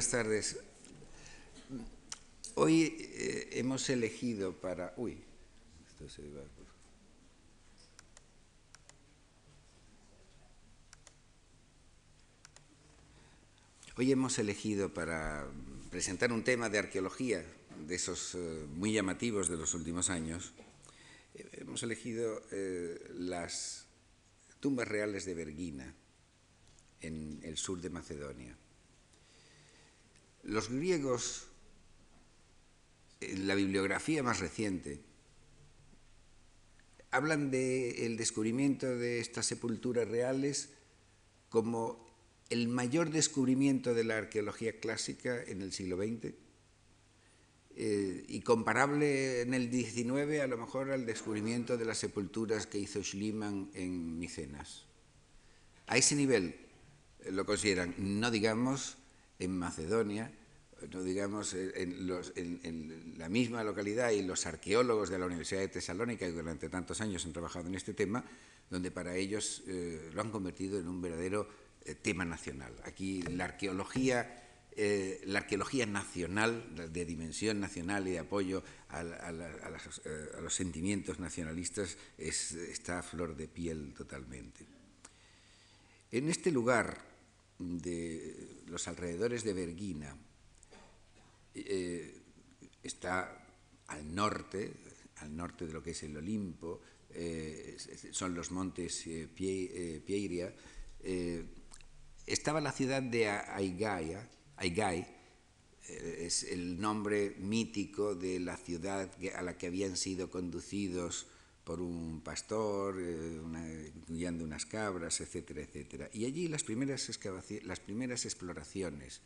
buenas tardes. Hoy eh, hemos elegido para... Uy, esto se va... Hoy hemos elegido para presentar un tema de arqueología, de esos eh, muy llamativos de los últimos años, eh, hemos elegido las tumbas reales de Bergina, en el sur de Macedonia. Los griegos, en la bibliografía más reciente, hablan del descubrimiento de estas sepulturas reales como el mayor descubrimiento de la arqueología clásica en el siglo XX eh, y comparable en el XIX a lo mejor al descubrimiento de las sepulturas que hizo Schliemann en Micenas. A ese nivel eh, lo consideran, no digamos en Macedonia, no digamos en, la misma localidad y los arqueólogos de la Universidad de Tesalónica que durante tantos años han trabajado en este tema, donde para ellos eh, lo han convertido en un verdadero tema nacional. Aquí la arqueología eh, la arqueología nacional, de dimensión nacional y de apoyo a, eh, los sentimientos nacionalistas, está a flor de piel totalmente. En este lugar de los alrededores de Berguina, eh, está al norte, al norte de lo que es el Olimpo, son los montes Pieiria, estaba la ciudad de Aigaia, Aigai, eh, es el nombre mítico de la ciudad a la que habían sido conducidos por un pastor, eh, guiando unas cabras, etcétera, etcétera. Y allí las primeras, las primeras exploraciones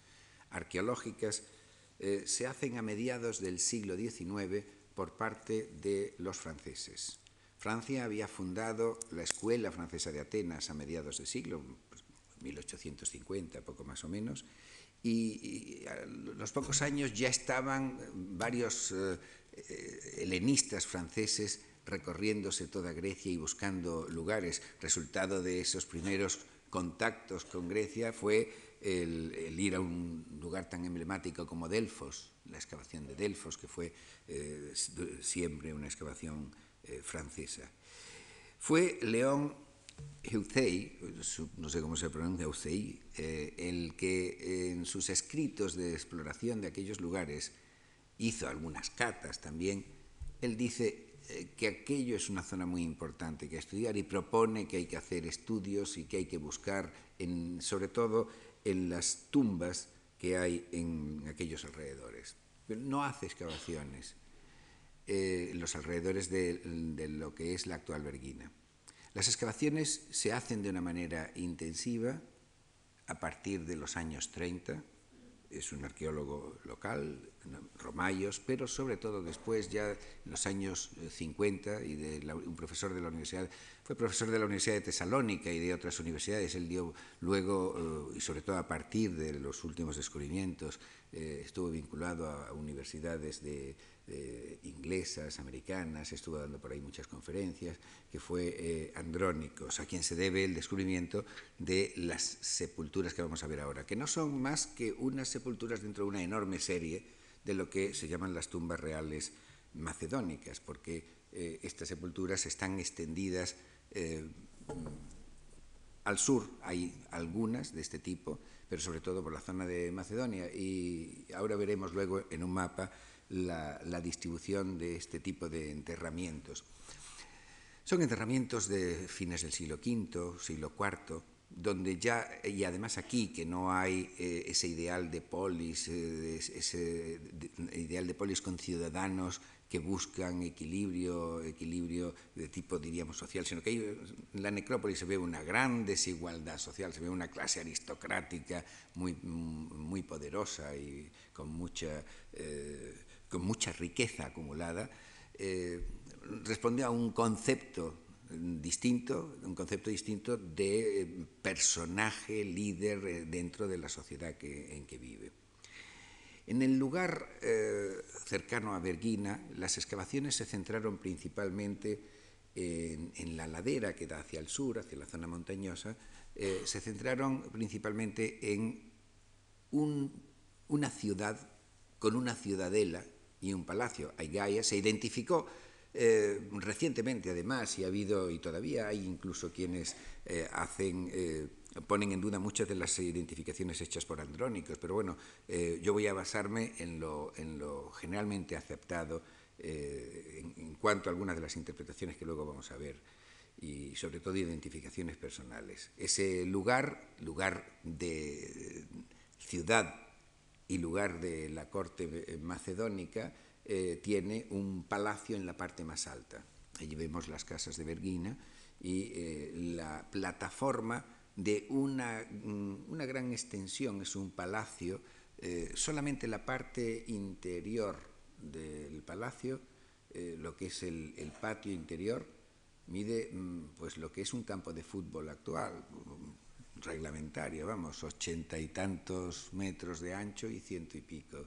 arqueológicas eh, se hacen a mediados del siglo XIX por parte de los franceses. Francia había fundado la Escuela Francesa de Atenas a mediados del siglo, 1850, pues, poco más o menos, y, a los pocos años ya estaban varios eh, helenistas franceses recorriéndose toda Grecia y buscando lugares. Resultado de esos primeros contactos con Grecia fue el, ir a un lugar tan emblemático como Delfos, la excavación de Delfos, que fue eh, siempre una excavación eh, francesa. Fue León Eutei, no sé cómo se pronuncia Eutei, eh, el que en sus escritos de exploración de aquellos lugares hizo algunas catas también, él dice que aquello es una zona muy importante que estudiar y propone que hay que hacer estudios y que hay que buscar, sobre todo en las tumbas que hay en aquellos alrededores. Pero no hace excavaciones eh, en los alrededores de, lo que es la actual Berguina. Las excavaciones se hacen de una manera intensiva a partir de los años 30. Es un arqueólogo local, Romayos, pero sobre todo después, ya en los años 50, y de un profesor de la universidad, fue profesor de la Universidad de Tesalónica y de otras universidades. Él dio luego, eh, y sobre todo a partir de los últimos descubrimientos, eh, estuvo vinculado a universidades de eh, inglesas, americanas, estuvo dando por ahí muchas conferencias, que fue eh, Andrónicos, a quien se debe el descubrimiento de las sepulturas que vamos a ver ahora, que no son más que unas sepulturas dentro de una enorme serie de lo que se llaman las tumbas reales macedónicas, porque eh, estas sepulturas están extendidas al sur, hay algunas de este tipo, pero sobre todo por la zona de Macedonia, y ahora veremos luego en un mapa la, distribución de este tipo de enterramientos. Son enterramientos de fines del siglo V, siglo IV, donde ya, y además aquí, que no hay eh, ese ideal de polis, eh, ese ideal de polis con ciudadanos que buscan equilibrio, equilibrio de tipo, diríamos, social, sino que en la necrópolis se ve una gran desigualdad social, se ve una clase aristocrática muy, muy poderosa y con mucha... Eh, con mucha riqueza acumulada, eh, responde a un concepto distinto, un concepto distinto de eh, personaje, líder eh, dentro de la sociedad en que vive. En el lugar cercano a Berguina, las excavaciones se centraron principalmente en, la ladera que da hacia el sur, hacia la zona montañosa, se centraron principalmente en un una ciudad con una ciudadela y un palacio. Aigaia se identificó eh, recientemente, además, y ha habido, y todavía hay incluso quienes eh, hacen, eh, ponen en duda muchas de las identificaciones hechas por andrónicos, pero bueno, yo voy a basarme en lo, en lo generalmente aceptado en, en, cuanto a algunas de las interpretaciones que luego vamos a ver y sobre todo identificaciones personales. Ese lugar, lugar de ciudad y lugar de la corte macedónica, eh, tiene un palacio en la parte más alta. Allí vemos las casas de Berguina y eh, la plataforma de una, mm, una, gran extensión, es un palacio, eh, solamente la parte interior del palacio, eh, lo que es el, el, patio interior, mide mm, pues lo que es un campo de fútbol actual, reglamentario, vamos, ochenta y tantos metros de ancho y ciento y pico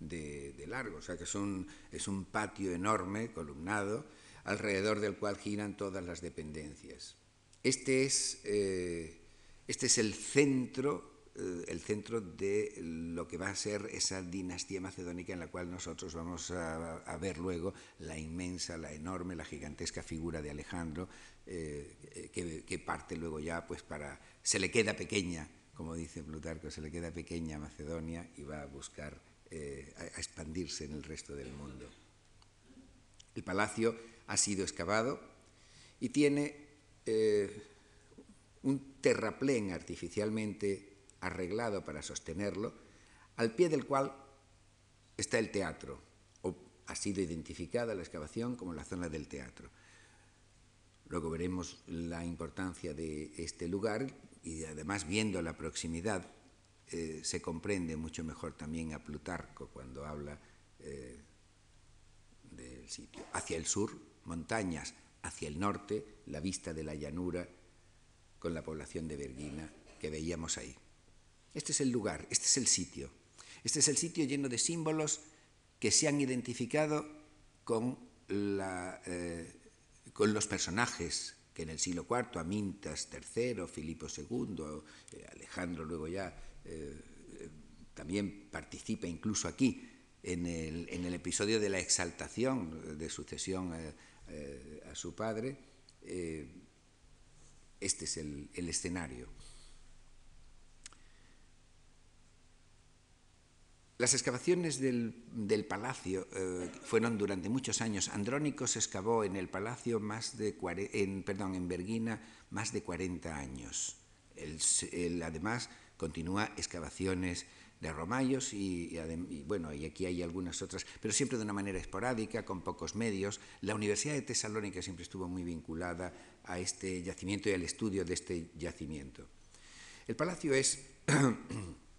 de, largo, o sea que es un, es un patio enorme, columnado, alrededor del cual giran todas las dependencias. Este es, eh, este es el centro, eh, el centro de lo que va a ser esa dinastía macedónica en la cual nosotros vamos a, a ver luego la inmensa, la enorme, la gigantesca figura de Alejandro, eh, que, que, parte luego ya pues para... se le queda pequeña, como dice Plutarco, se le queda pequeña a Macedonia y va a buscar eh, a expandirse en el resto del mundo. El palacio ha sido excavado y tiene eh, un terraplén artificialmente arreglado para sostenerlo, al pie del cual está el teatro, o ha sido identificada la excavación como la zona del teatro. Luego veremos la importancia de este lugar y además viendo la proximidad eh, se comprende mucho mejor también a Plutarco cuando habla eh, del sitio. Hacia el sur, montañas, hacia el norte, la vista de la llanura con la población de Berguina que veíamos ahí. Este es el lugar, este es el sitio. Este es el sitio lleno de símbolos que se han identificado con, la, eh, con los personajes en el siglo IV, Amintas III, Filipo II, eh, Alejandro luego ya eh, también participa incluso aquí en el, episodio de la exaltación de sucesión a, eh, su padre. Eh, este es el escenario. Las excavaciones del, palacio eh, fueron durante muchos años. Andrónicos excavó en el palacio más de en, perdón, en Berguina más de 40 años. Además, continúa excavaciones de romayos y, y, bueno, y aquí hay algunas otras, pero siempre de una manera esporádica, con pocos medios. La Universidad de Tesalónica siempre estuvo muy vinculada a este yacimiento y al estudio de este yacimiento. El palacio es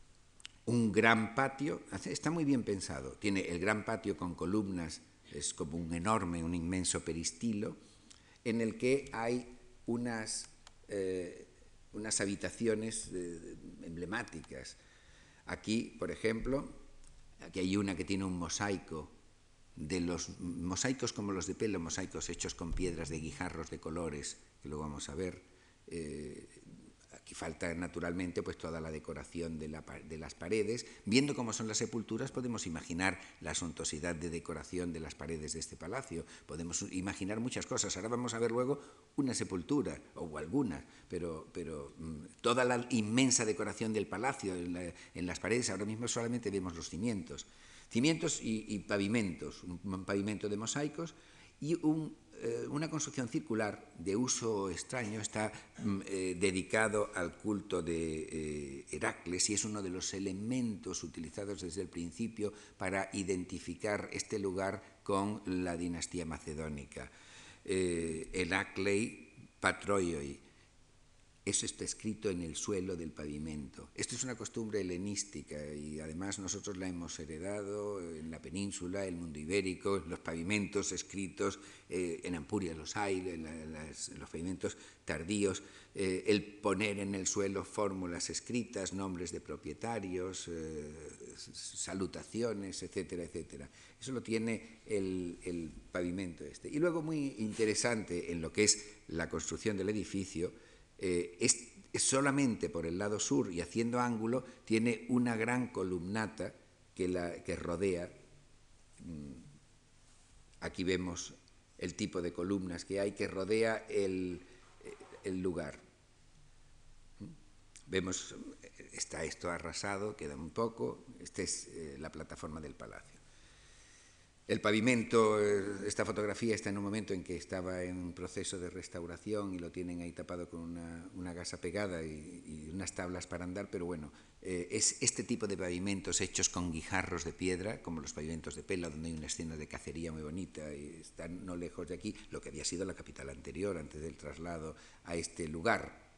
un gran patio, está muy bien pensado, tiene el gran patio con columnas, es como un enorme, un inmenso peristilo, en el que hay unas... Eh, unas habitaciones eh, emblemáticas. Aquí, por ejemplo, aquí hay una que tiene un mosaico de los mosaicos como los de pelo, mosaicos hechos con piedras de guijarros de colores, que luego vamos a ver, eh, Aquí falta naturalmente pues toda la decoración de, la, de, las paredes. Viendo cómo son las sepulturas podemos imaginar la suntuosidad de decoración de las paredes de este palacio. Podemos imaginar muchas cosas. Ahora vamos a ver luego una sepultura o alguna, pero, pero mm, toda la inmensa decoración del palacio en, la, en, las paredes, ahora mismo solamente vemos los cimientos. Cimientos y, pavimentos, un pavimento de mosaicos y un eh, una construcción circular de uso extraño está mm, eh, dedicado al culto de eh, Heracles y es uno de los elementos utilizados desde el principio para identificar este lugar con la dinastía macedónica. Heraclei Patroioi, eso está escrito en el suelo del pavimento. Esto es una costumbre helenística y además nosotros la hemos heredado en la península, el mundo ibérico, los pavimentos escritos, eh, en Ampuria los hay, la, los pavimentos tardíos, eh, el poner en el suelo fórmulas escritas, nombres de propietarios, eh, salutaciones, etcétera, etcétera. Eso lo tiene el pavimento este. Y luego muy interesante en lo que es la construcción del edificio, eh, es solamente por el lado sur y haciendo ángulo, tiene una gran columnata que, la, que rodea. Mm, aquí vemos el tipo de columnas que hay que rodea el, el lugar. Vemos, está esto arrasado, queda un poco, esta es eh, la plataforma del palacio. El pavimento, eh, esta fotografía está en un momento en que estaba en proceso de restauración y lo tienen ahí tapado con una, gasa pegada y, unas tablas para andar, pero bueno, eh, es este tipo de pavimentos hechos con guijarros de piedra, como los pavimentos de Pela, donde hay una escena de cacería muy bonita y están no lejos de aquí, lo que había sido la capital anterior antes del traslado a este lugar.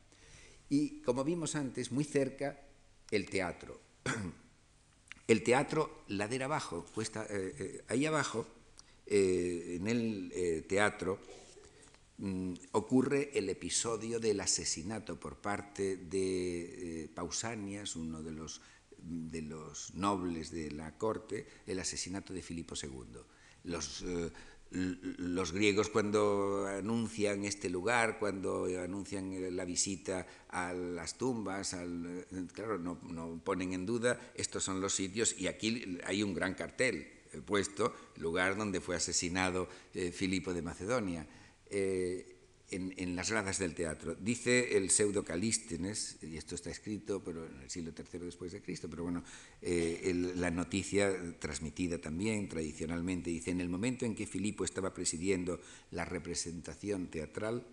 Y como vimos antes, muy cerca, el teatro. El teatro, ladera abajo, cuesta, eh, eh, ahí abajo, eh, en el teatro, mm, ocurre el episodio del asesinato por parte de Pausanias, uno de los, de los nobles de la corte, el asesinato de Filipo II. Los griegos cuando anuncian este lugar, cuando anuncian la visita a las tumbas, claro, no, ponen en duda, estos son los sitios y aquí hay un gran cartel puesto, lugar donde fue asesinado eh, Filipo de Macedonia. Eh, en, las gradas del teatro. Dice el pseudo Calístenes, y esto está escrito pero en el siglo III después de Cristo, pero bueno, eh, la noticia transmitida también tradicionalmente dice, en el momento en que Filipo estaba presidiendo la representación teatral,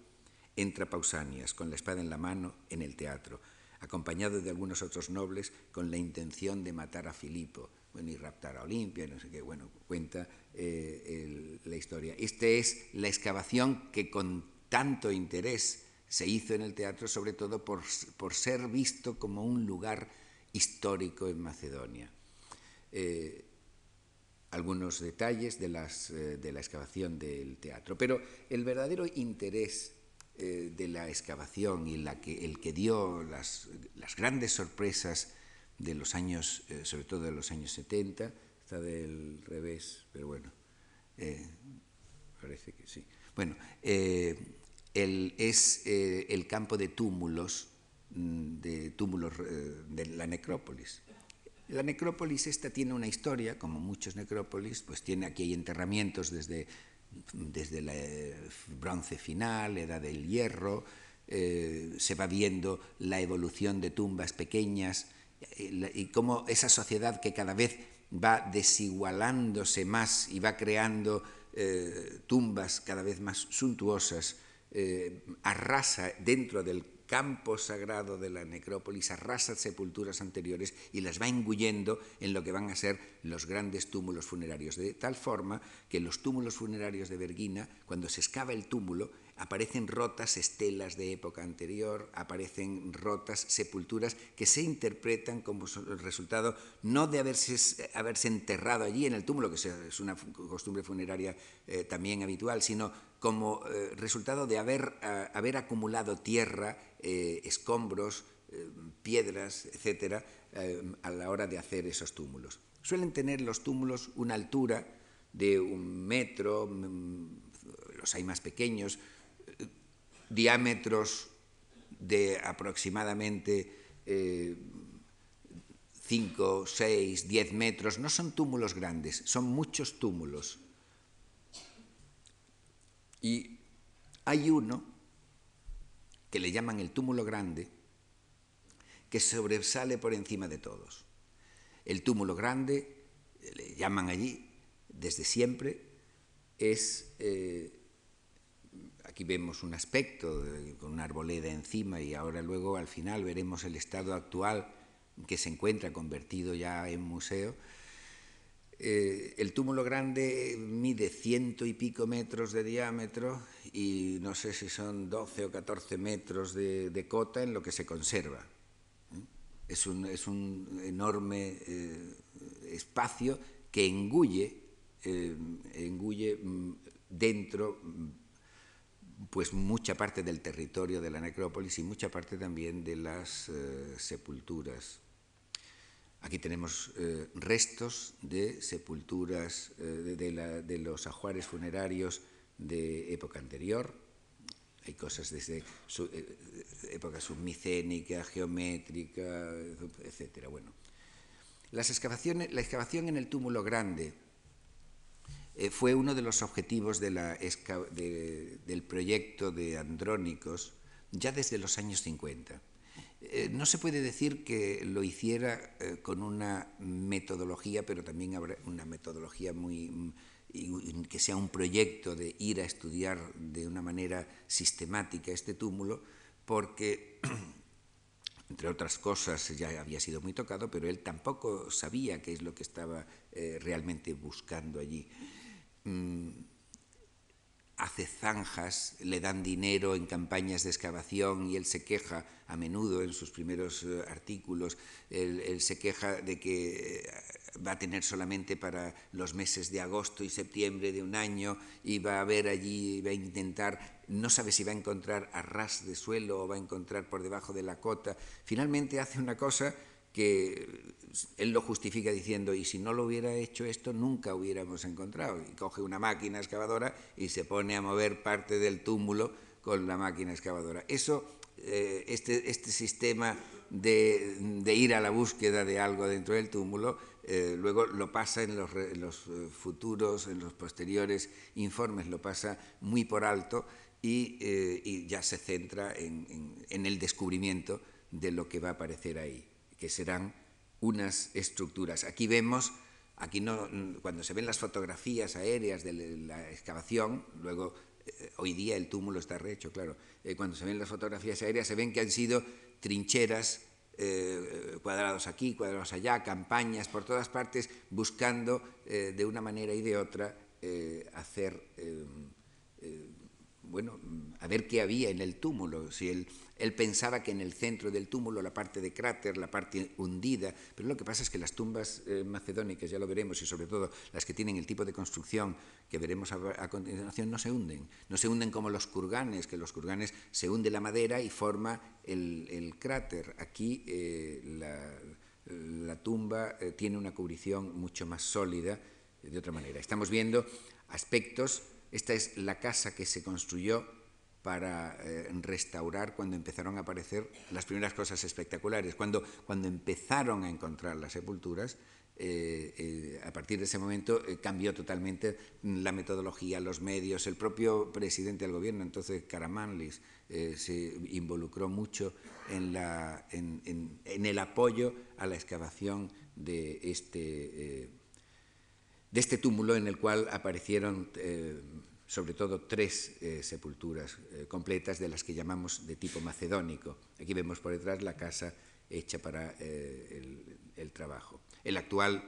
entra Pausanias con la espada en la mano en el teatro, acompañado de algunos otros nobles con la intención de matar a Filipo bueno, y raptar a Olimpia, no sé qué, bueno, cuenta eh, la historia. Esta es la excavación que con tanto interés se hizo en el teatro, sobre todo por, ser visto como un lugar histórico en Macedonia. Eh, algunos detalles de, eh, de, la excavación del teatro, pero el verdadero interés eh, de la excavación y la que, el que dio las, las grandes sorpresas de los años, sobre todo de los años 70, está del revés, pero bueno, parece que sí. Bueno, es eh, el campo de túmulos, mm, de túmulos eh, de la necrópolis. La necrópolis esta tiene una historia, como muchos necrópolis, pues tiene aquí hay enterramientos desde, desde el eh, bronce final, edad del hierro, se va viendo la evolución de tumbas pequeñas y cómo esa sociedad que cada vez va desigualándose más y va creando tumbas cada vez más suntuosas, eh, arrasa dentro del campo sagrado de la necrópolis, arrasa sepulturas anteriores y las va engullendo en lo que van a ser los grandes túmulos funerarios, de tal forma que los túmulos funerarios de Berguina, cuando se excava el túmulo, aparecen rotas estelas de época anterior, aparecen rotas sepulturas que se interpretan como el resultado no de haberse, haberse enterrado allí en el túmulo, que es una costumbre funeraria eh, también habitual, sino como eh, resultado de haber, haber acumulado tierra, eh, escombros, piedras, etcétera, a la hora de hacer esos túmulos. Suelen tener los túmulos una altura de un metro, mm, los hay más pequeños, diámetros de aproximadamente 5, 6, 10 metros. No son túmulos grandes, son muchos túmulos. Y hay uno que le llaman el túmulo grande, que sobresale por encima de todos. El túmulo grande, le llaman allí desde siempre, es eh, Aquí vemos un aspecto con una arboleda encima y ahora luego al final veremos el estado actual que se encuentra convertido ya en museo. Eh, el túmulo grande mide ciento y pico metros de diámetro y no sé si son 12 o 14 metros de, cota en lo que se conserva. ¿eh? Es, un, enorme eh, espacio que engulle, engulle mm, dentro pues mucha parte del territorio de la necrópolis y mucha parte también de las sepulturas. Aquí tenemos eh, restos de sepulturas eh, de, los ajuares funerarios de época anterior. hay cosas desde eh, época submicénica, geométrica, etc. Bueno, la excavación en el túmulo grande fue uno de los objetivos del proyecto de Andrónicos ya desde los años 50. Eh, no se puede decir que lo hiciera eh, con una metodología, pero también habrá una metodología muy que sea un proyecto de ir a estudiar de una manera sistemática este túmulo, porque, entre otras cosas, ya había sido muy tocado, pero él tampoco sabía qué es lo que estaba eh, realmente buscando allí. Mm, hace zanjas, le dan dinero en campañas de excavación y él se queja a menudo en sus primeros eh, artículos, él, se queja de que eh, va a tener solamente para los meses de agosto y septiembre de un año y va a ver allí, va a intentar, no sabe si va a encontrar a ras de suelo o va a encontrar por debajo de la cota. Finalmente hace una cosa que él lo justifica diciendo, y si no lo hubiera hecho esto, nunca hubiéramos encontrado. Y coge una máquina excavadora y se pone a mover parte del túmulo con la máquina excavadora. Eso, eh, este, este, sistema de, ir a la búsqueda de algo dentro del túmulo, eh, luego lo pasa en los, eh, futuros, en los posteriores informes, lo pasa muy por alto y, ya se centra en el descubrimiento de lo que va a aparecer ahí que serán unas estructuras. Aquí vemos, aquí no, cuando se ven las fotografías aéreas de la excavación, luego eh, hoy día el túmulo está rehecho, claro, eh, cuando se ven las fotografías aéreas se ven que han sido trincheras, eh, cuadrados aquí, cuadrados allá, campañas por todas partes, buscando de una manera y de otra hacer bueno, a ver qué había en el túmulo, si él, él, pensaba que en el centro del túmulo, la parte de cráter, la parte hundida, pero lo que pasa es que las tumbas eh, macedónicas, ya lo veremos, y sobre todo las que tienen el tipo de construcción que veremos a, continuación, no se hunden, no se hunden como los kurganes, que los kurganes se hunde la madera y forma el, cráter. Aquí eh, la, tumba eh, tiene una cubrición mucho más sólida de otra manera. Estamos viendo aspectos esta es la casa que se construyó para eh, restaurar cuando empezaron a aparecer las primeras cosas espectaculares. Cuando, cuando empezaron a encontrar las sepulturas, eh, eh, a partir de ese momento cambió totalmente la metodología, los medios. El propio presidente del gobierno, entonces Karamanlis, se involucró mucho en, la, en, en, el apoyo a la excavación de este de este túmulo en el cual aparecieron sobre todo tres eh, sepulturas eh, completas de las que llamamos de tipo macedónico. Aquí vemos por detrás la casa hecha para el, trabajo. El actual,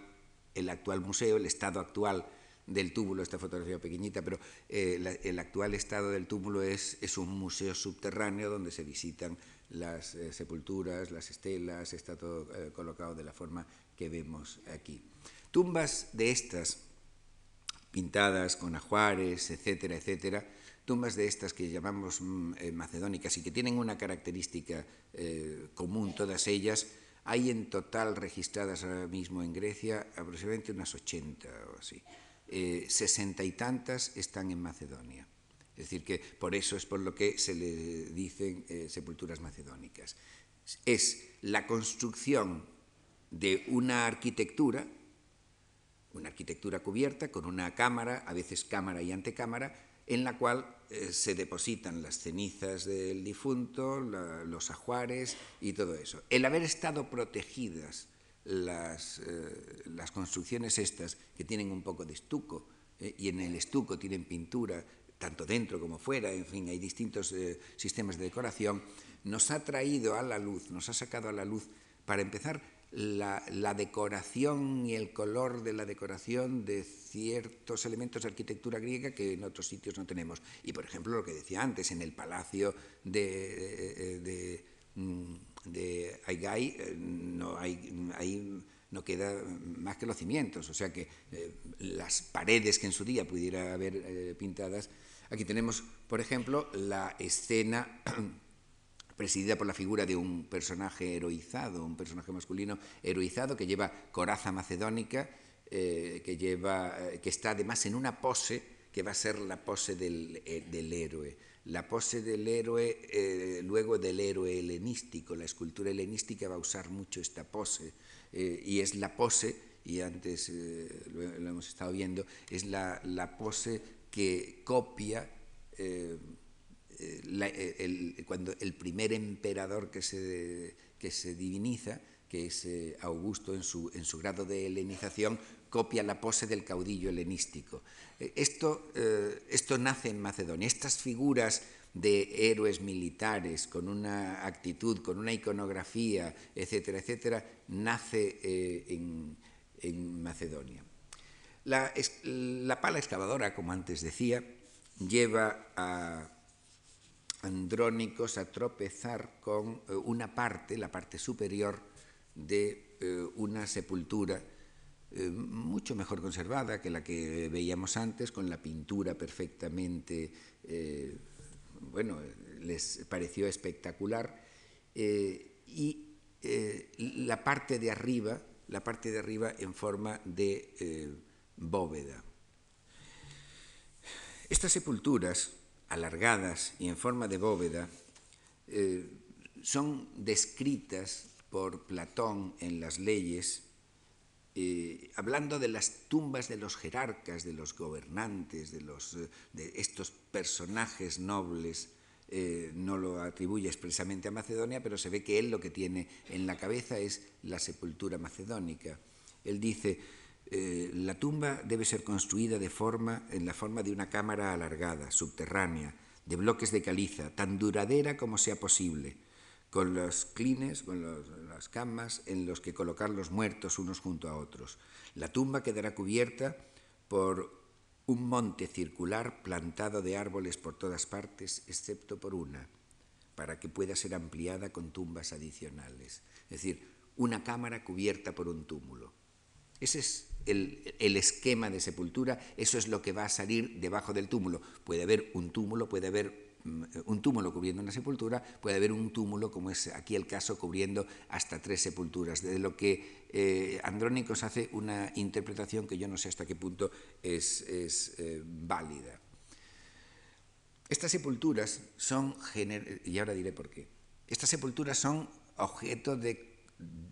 el actual museo, el estado actual del túmulo, esta fotografía pequeñita, pero el actual estado del túmulo es, es, un museo subterráneo donde se visitan las sepulturas, las estelas, está todo colocado de la forma que vemos aquí. Tumbas de estas, pintadas con ajuares, etcétera, etcétera, tumbas de estas que llamamos mm, eh, macedónicas y que tienen una característica eh, común todas ellas, hay en total registradas ahora mismo en Grecia aproximadamente unas 80 o así. Eh, sesenta y tantas están en Macedonia. Es decir, que por eso es por lo que se le dicen sepulturas macedónicas. Es la construcción de una arquitectura una arquitectura cubierta con una cámara, a veces cámara y antecámara, en la cual eh, se depositan las cenizas del difunto, los ajuares y todo eso. El haber estado protegidas las, eh, las construcciones estas, que tienen un poco de estuco, eh, y en el estuco tienen pintura, tanto dentro como fuera, en fin, hay distintos sistemas de decoración, nos ha traído a la luz, nos ha sacado a la luz, para empezar, la, decoración y el color de la decoración de ciertos elementos de arquitectura griega que en otros sitios no tenemos. Y, por ejemplo, lo que decía antes, en el palacio de, de, mm, Aigai eh, no, hay, no queda más que los cimientos, o sea que eh, las paredes que en su día pudiera haber eh, pintadas. Aquí tenemos, por ejemplo, la escena presidida por la figura de un personaje heroizado, un personaje masculino heroizado que lleva coraza macedónica, eh, que, lleva, eh, que está además en una pose que va a ser la pose del, eh, del héroe. La pose del héroe, luego del héroe helenístico, la escultura helenística va a usar mucho esta pose y es la pose, y antes lo, lo, hemos estado viendo, es la, la pose que copia el, cuando el primer emperador que se, que se diviniza, que es Augusto en su, en su grado de helenización, copia la pose del caudillo helenístico. Esto, eh, esto nace en Macedonia. Estas figuras de héroes militares con una actitud, con una iconografía, etcétera, etcétera, nace eh, en, en, Macedonia. La, la pala excavadora, como antes decía, lleva a Andrónicos a tropezar con eh, una parte, la parte superior de eh, una sepultura eh, mucho mejor conservada que la que veíamos antes, con la pintura perfectamente, bueno, les pareció espectacular. Y la parte de arriba, la parte de arriba en forma de bóveda. Estas sepulturas alargadas y en forma de bóveda eh, son descritas por Platón en las leyes, eh, hablando de las tumbas de los jerarcas, de los gobernantes, de, los, de estos personajes nobles. Eh, no lo atribuye expresamente a Macedonia, pero se ve que él lo que tiene en la cabeza es la sepultura macedónica. Él dice, eh, la tumba debe ser construida de forma, en la forma de una cámara alargada, subterránea, de bloques de caliza, tan duradera como sea posible, con los clines, con las camas en los que colocar los muertos unos junto a otros. La tumba quedará cubierta por un monte circular plantado de árboles por todas partes, excepto por una, para que pueda ser ampliada con tumbas adicionales. Es decir, una cámara cubierta por un túmulo. Ese es el, esquema de sepultura, eso es lo que va a salir debajo del túmulo. Puede haber un túmulo, puede haber mm, un túmulo cubriendo una sepultura, puede haber un túmulo, como es aquí el caso, cubriendo hasta tres sepulturas, de lo que eh, Andrónicos hace una interpretación que yo no sé hasta qué punto es, es eh, válida. Estas sepulturas son, y ahora diré por qué, estas sepulturas son objeto de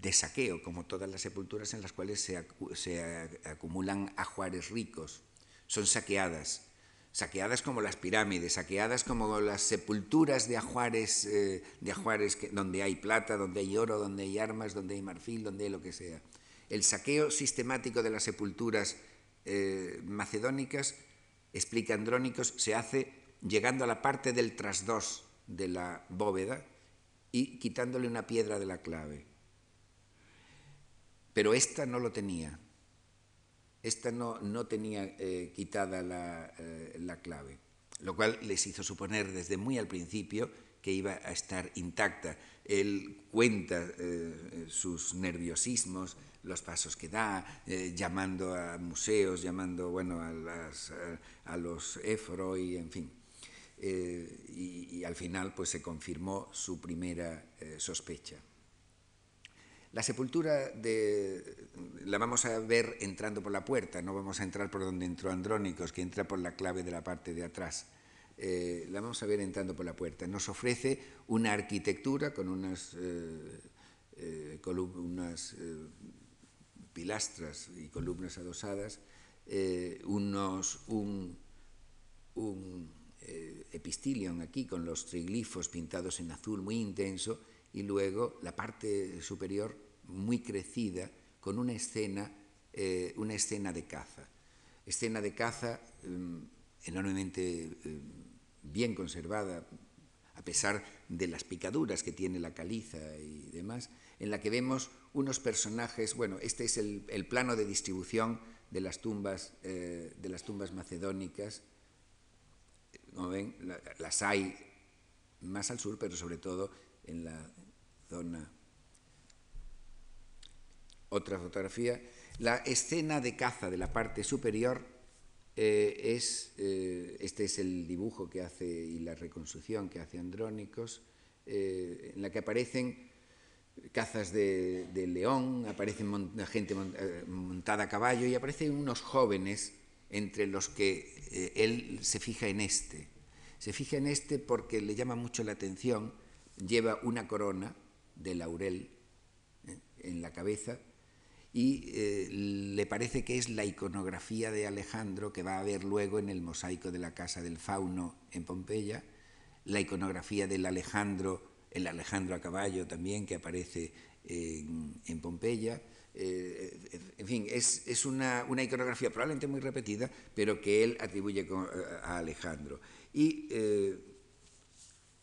de saqueo, como todas las sepulturas en las cuales se, se acumulan ajuares ricos. Son saqueadas, saqueadas como las pirámides, saqueadas como las sepulturas de ajuares, eh, de ajuares donde hay plata, donde hay oro, donde hay armas, donde hay marfil, donde hay lo que sea. El saqueo sistemático de las sepulturas eh, macedónicas, explica Andrónicos, se hace llegando a la parte del trasdós de la bóveda y quitándole una piedra de la clave. Pero esta no lo tenía. Esta no, no tenía eh, quitada la, eh, la, clave, lo cual les hizo suponer desde muy al principio que iba a estar intacta. Él cuenta eh, sus nerviosismos, los pasos que da, llamando a museos, llamando bueno, a, las, a, los éforo y en fin. Y, al final pues se confirmó su primera sospecha. La sepultura la vamos a ver entrando por la puerta, no vamos a entrar por donde entró Andrónicos, que entra por la clave de la parte de atrás. Eh, la vamos a ver entrando por la puerta. Nos ofrece una arquitectura con unas, eh, eh, unas pilastras y columnas adosadas, unos, un, un epistilion aquí con los triglifos pintados en azul muy intenso, y luego la parte superior muy crecida con una escena, eh, una escena de caza. Escena de caza eh, enormemente eh, bien conservada, a pesar de las picaduras que tiene la caliza y demás, en la que vemos unos personajes, bueno, este es el, plano de distribución de las tumbas, eh, de las tumbas macedónicas. Como ven, la, las hay más al sur, pero sobre todo en la Otra fotografía. La escena de caza de la parte superior eh, es, eh, este es el dibujo que hace y la reconstrucción que hace Andrónicos, eh, en la que aparecen cazas de, león, aparecen mon, gente mont, montada a caballo y aparecen unos jóvenes entre los que él se fija en este. Se fija en este porque le llama mucho la atención, lleva una corona de laurel eh, en la cabeza y eh, le parece que es la iconografía de Alejandro que va a ver luego en el mosaico de la Casa del Fauno en Pompeya, la iconografía del Alejandro, el Alejandro a caballo también que aparece en, Pompeya, eh, en fin, es, es una, una, iconografía probablemente muy repetida, pero que él atribuye a Alejandro. Y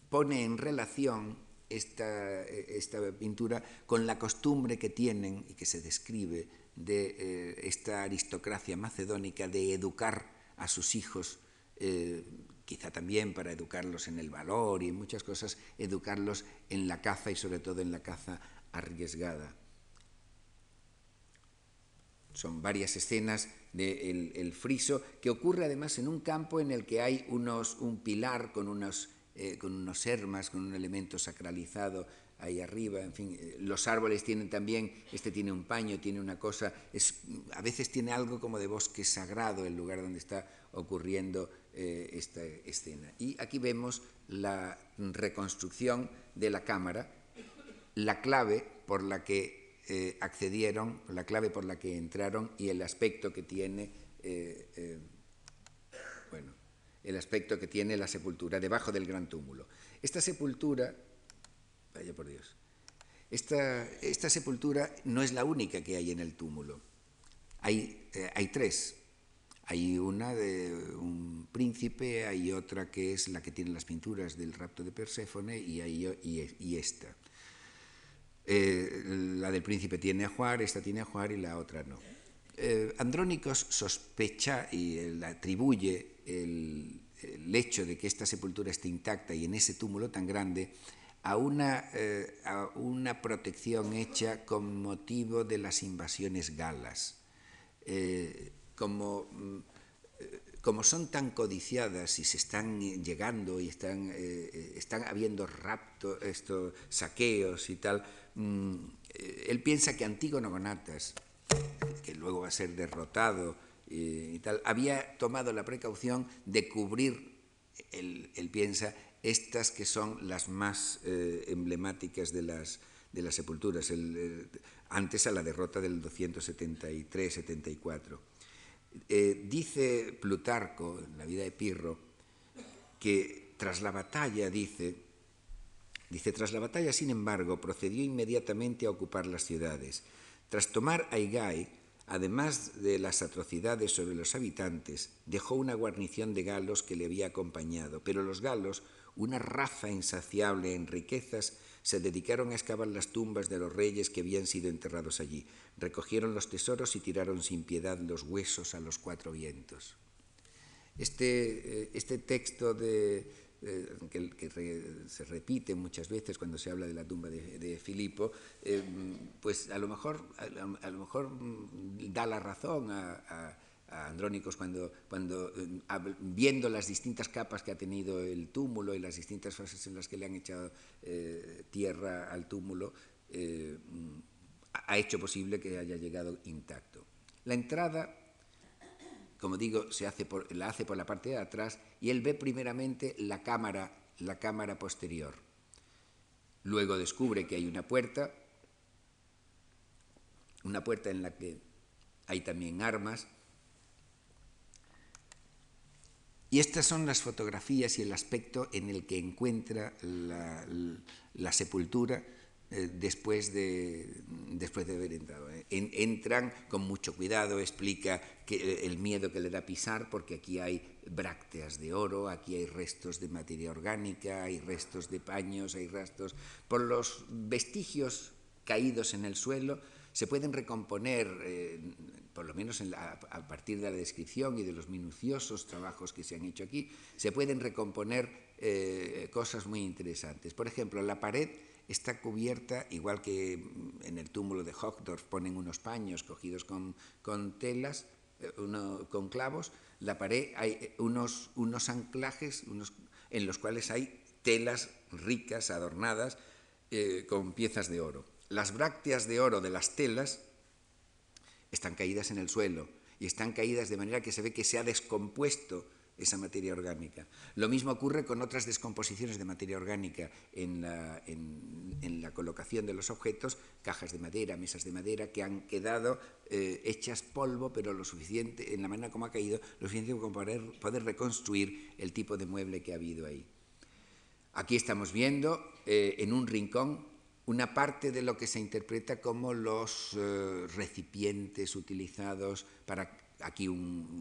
pone en relación esta, esta, pintura con la costumbre que tienen y que se describe de eh, esta aristocracia macedónica de educar a sus hijos, eh, quizá también para educarlos en el valor y en muchas cosas, educarlos en la caza y sobre todo en la caza arriesgada. Son varias escenas del de el friso, que ocurre además en un campo en el que hay unos, un pilar con unos, eh, con unos hermas, con un elemento sacralizado ahí arriba, en fin, eh, los árboles tienen también, este tiene un paño, tiene una cosa, a veces tiene algo como de bosque sagrado el lugar donde está ocurriendo eh, esta escena. Y aquí vemos la reconstrucción de la cámara, la clave por la que accedieron, la clave por la que entraron y el aspecto que tiene, el aspecto que tiene la sepultura debajo del gran túmulo. Esta sepultura, vaya por Dios, esta, esta sepultura no es la única que hay en el túmulo. Hay, eh, hay tres. Hay una de un príncipe, hay otra que es la que tiene las pinturas del rapto de Perséfone y, hay, y, esta. Eh, la del príncipe tiene a Juar, esta tiene a Juar y la otra no. Eh, Andrónicos sospecha y le atribuye el, hecho de que esta sepultura esté intacta y en ese túmulo tan grande a una, eh, a una protección hecha con motivo de las invasiones galas. Eh, como mm, como son tan codiciadas y se están llegando y están, eh, están habiendo raptos, estos saqueos y tal, mmm, él piensa que Antígono Gonatas, que luego va a ser derrotado y, y tal, había tomado la precaución de cubrir, él, él piensa, estas que son las más eh, emblemáticas de las, de las sepulturas, eh, antes a la derrota del 273-74. Eh, dice Plutarco, en la vida de Pirro, que tras la batalla, dice, dice, tras la batalla, sin embargo, procedió inmediatamente a ocupar las ciudades. Tras tomar Aigai, además de las atrocidades sobre los habitantes, dejó una guarnición de galos que le había acompañado, pero los galos, una raza insaciable en riquezas, se dedicaron a excavar las tumbas de los reyes que habían sido enterrados allí. Recogieron los tesoros y tiraron sin piedad los huesos a los cuatro vientos. Este, eh, este texto de, eh, que, se repite muchas veces cuando se habla de la tumba de, Filipo, eh, pues a lo mejor, a, lo mejor da la razón a, a Andrónicos cuando, cuando eh, viendo las distintas capas que ha tenido el túmulo y las distintas fases en las que le han echado tierra al túmulo, ha hecho posible que haya llegado intacto. La entrada, como digo, se hace por, la hace por la parte de atrás y él ve primeramente la cámara, la cámara posterior. Luego descubre que hay una puerta, una puerta en la que hay también armas, Y estas son las fotografías y el aspecto en el que encuentra la, la sepultura eh, después, de, después de haber entrado. ¿eh? En, entran con mucho cuidado, explica que, el miedo que le da pisar, porque aquí hay brácteas de oro, aquí hay restos de materia orgánica, hay restos de paños, hay restos. Por los vestigios caídos en el suelo se pueden recomponer. Eh, por lo menos la, a partir de la descripción y de los minuciosos trabajos que se han hecho aquí, se pueden recomponer eh, cosas muy interesantes. Por ejemplo, la pared está cubierta, igual que en el túmulo de Hockdorf ponen unos paños cogidos con, con telas, eh, uno, con clavos, la pared hay unos, unos anclajes unos, en los cuales hay telas ricas, adornadas, eh, con piezas de oro. Las brácteas de oro de las telas están caídas en el suelo y están caídas de manera que se ve que se ha descompuesto esa materia orgánica. Lo mismo ocurre con otras descomposiciones de materia orgánica en la, colocación de los objetos, cajas de madera, mesas de madera, que han quedado eh, hechas polvo, pero lo suficiente, en la manera como ha caído, lo suficiente como para poder, poder reconstruir el tipo de mueble que ha habido ahí. Aquí estamos viendo eh, en un rincón una parte de lo que se interpreta como los eh, recipientes utilizados para aquí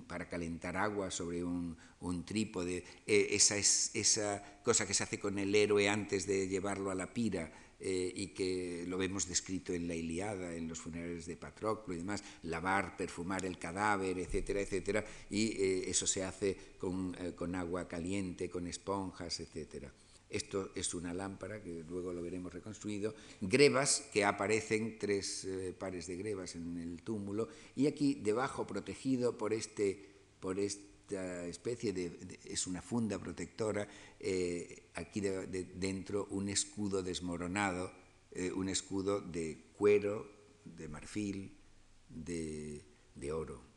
para calentar agua sobre un, trípode, eh, esa, es, esa cosa que se hace con el héroe antes de llevarlo a la pira eh, y que lo vemos descrito en la Iliada, en los funerales de Patroclo y demás, lavar, perfumar el cadáver, etcétera, etcétera, y eh, eso se hace con, con agua caliente, con esponjas, etcétera. Esto es una lámpara que luego lo veremos reconstruido. Grebas, que aparecen tres eh, pares de grebas en el túmulo. Y aquí debajo, protegido por, este, por esta especie de, es una funda protectora, eh, aquí dentro un escudo desmoronado, eh, un escudo de cuero, de marfil, de oro.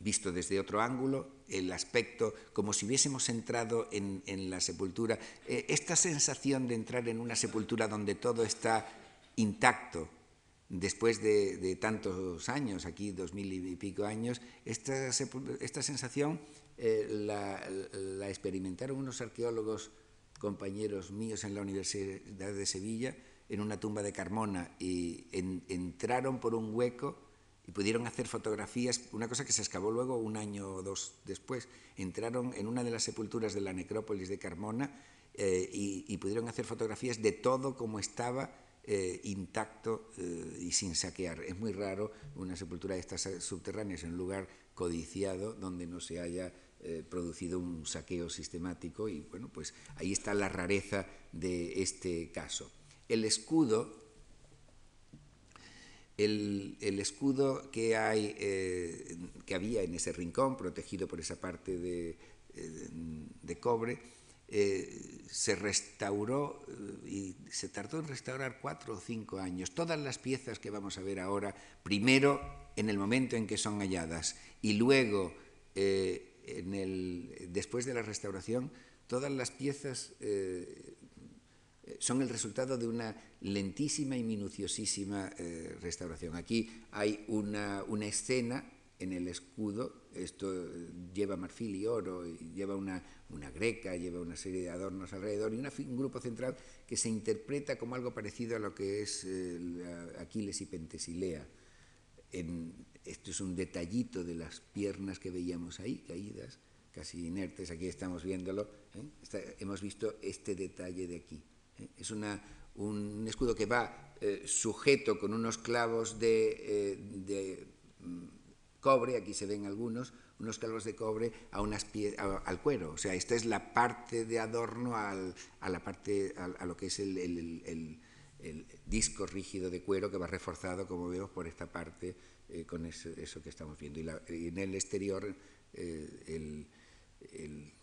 visto desde otro ángulo, el aspecto como si hubiésemos entrado en, la sepultura. Eh, esta sensación de entrar en una sepultura donde todo está intacto, después de, tantos años, aquí dos mil y pico años, esta, esta sensación eh, la, experimentaron unos arqueólogos compañeros míos en la Universidad de Sevilla, en una tumba de Carmona, y entraron por un hueco y pudieron hacer fotografías, una cosa que se excavó luego un año o dos después. Entraron en una de las sepulturas de la necrópolis de Carmona eh, y, pudieron hacer fotografías de todo como estaba eh, intacto eh, y sin saquear. Es muy raro una sepultura de estas subterráneas en un lugar codiciado donde no se haya producido un saqueo sistemático y bueno, pues ahí está la rareza de este caso. El escudo el, escudo que, hay, eh, que había en ese rincón, protegido por esa parte de, eh, cobre, eh, se restauró y se tardó en restaurar cuatro o cinco años. Todas las piezas que vamos a ver ahora, primero en el momento en que son halladas y luego en el, después de la restauración, todas las piezas son el resultado de una lentísima y minuciosísima eh, restauración. Aquí hay una, escena en el escudo, esto eh, lleva marfil y oro, lleva una, greca, lleva una serie de adornos alrededor y un grupo central que se interpreta como algo parecido a lo que es eh, Aquiles y Pentesilea. esto es un detallito de las piernas que veíamos ahí, caídas, casi inertes, aquí estamos viéndolo, hemos visto este detalle de aquí. Es un escudo que va eh, sujeto con unos clavos de, eh, mm, cobre, aquí se ven algunos, unos clavos de cobre a unas al cuero. O sea, esta es la parte de adorno a, la parte, a, lo que es el, disco rígido de cuero que va reforzado, como vemos, por esta parte eh, con eso, que estamos viendo. Y, en el exterior el,